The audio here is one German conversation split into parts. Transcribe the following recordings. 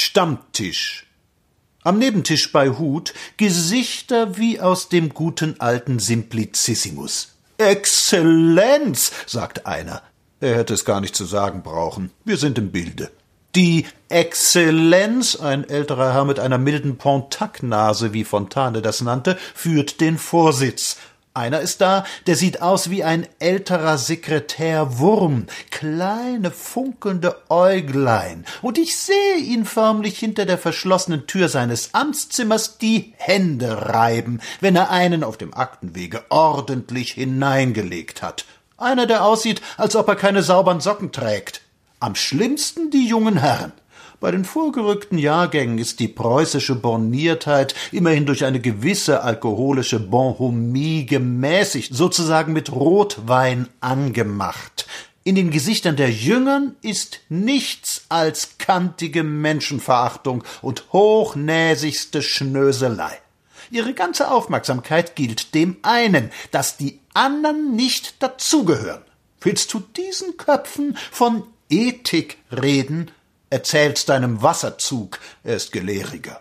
Stammtisch. Am Nebentisch bei Hut Gesichter wie aus dem guten alten Simplicissimus. Exzellenz, sagt einer. Er hätte es gar nicht zu sagen brauchen. Wir sind im Bilde. Die Exzellenz, ein älterer Herr mit einer milden Pontac-Nase, wie Fontane das nannte, führt den Vorsitz. Einer ist da, der sieht aus wie ein älterer Sekretär Wurm, kleine funkelnde Äuglein, und ich sehe ihn förmlich hinter der verschlossenen Tür seines Amtszimmers die Hände reiben, wenn er einen auf dem Aktenwege ordentlich hineingelegt hat. Einer, der aussieht, als ob er keine sauberen Socken trägt. Am schlimmsten die jungen Herren. Bei den vorgerückten Jahrgängen ist die preußische Borniertheit immerhin durch eine gewisse alkoholische Bonhomie gemäßigt, sozusagen mit Rotwein angemacht. In den Gesichtern der Jüngern ist nichts als kantige Menschenverachtung und hochnäsigste Schnöselei. Ihre ganze Aufmerksamkeit gilt dem einen, dass die anderen nicht dazugehören. Willst du diesen Köpfen von Ethik reden, erzähl's deinem Wasserzug, er ist gelehriger.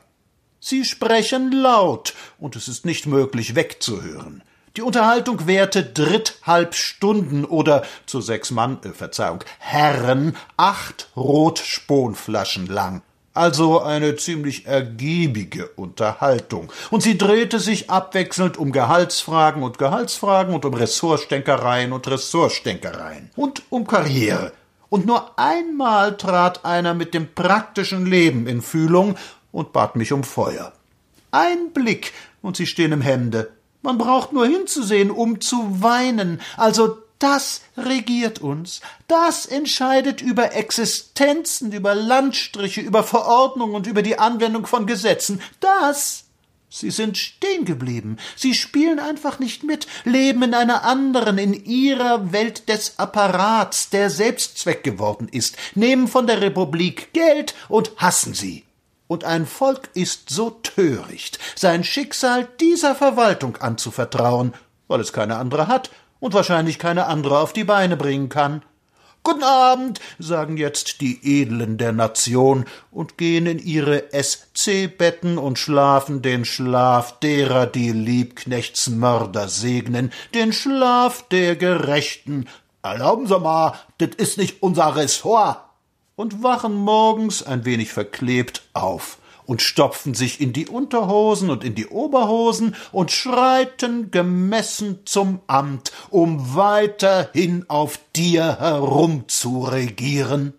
Sie sprechen laut, und es ist nicht möglich wegzuhören. Die Unterhaltung währte dritthalb Stunden oder zu sechs Mann, äh, Verzeihung, Herren acht Rotsponflaschen lang. Also eine ziemlich ergiebige Unterhaltung. Und sie drehte sich abwechselnd um Gehaltsfragen und Gehaltsfragen und um Ressortstänkereien und Ressortstänkereien und um Karriere und nur einmal trat einer mit dem praktischen Leben in Fühlung und bat mich um Feuer. Ein Blick, und sie stehen im Hemde. Man braucht nur hinzusehen, um zu weinen. Also das regiert uns, das entscheidet über Existenzen, über Landstriche, über Verordnungen und über die Anwendung von Gesetzen. Das Sie sind stehen geblieben. Sie spielen einfach nicht mit, leben in einer anderen, in ihrer Welt des Apparats, der Selbstzweck geworden ist, nehmen von der Republik Geld und hassen sie. Und ein Volk ist so töricht, sein Schicksal dieser Verwaltung anzuvertrauen, weil es keine andere hat und wahrscheinlich keine andere auf die Beine bringen kann. Guten Abend, sagen jetzt die Edlen der Nation und gehen in ihre SC-Betten und schlafen den Schlaf derer, die Liebknechtsmörder segnen, den Schlaf der Gerechten. Erlauben Sie mal, das ist nicht unser Ressort. Und wachen morgens ein wenig verklebt auf und stopfen sich in die Unterhosen und in die Oberhosen und schreiten gemessen zum Amt, um weiterhin auf dir herumzuregieren.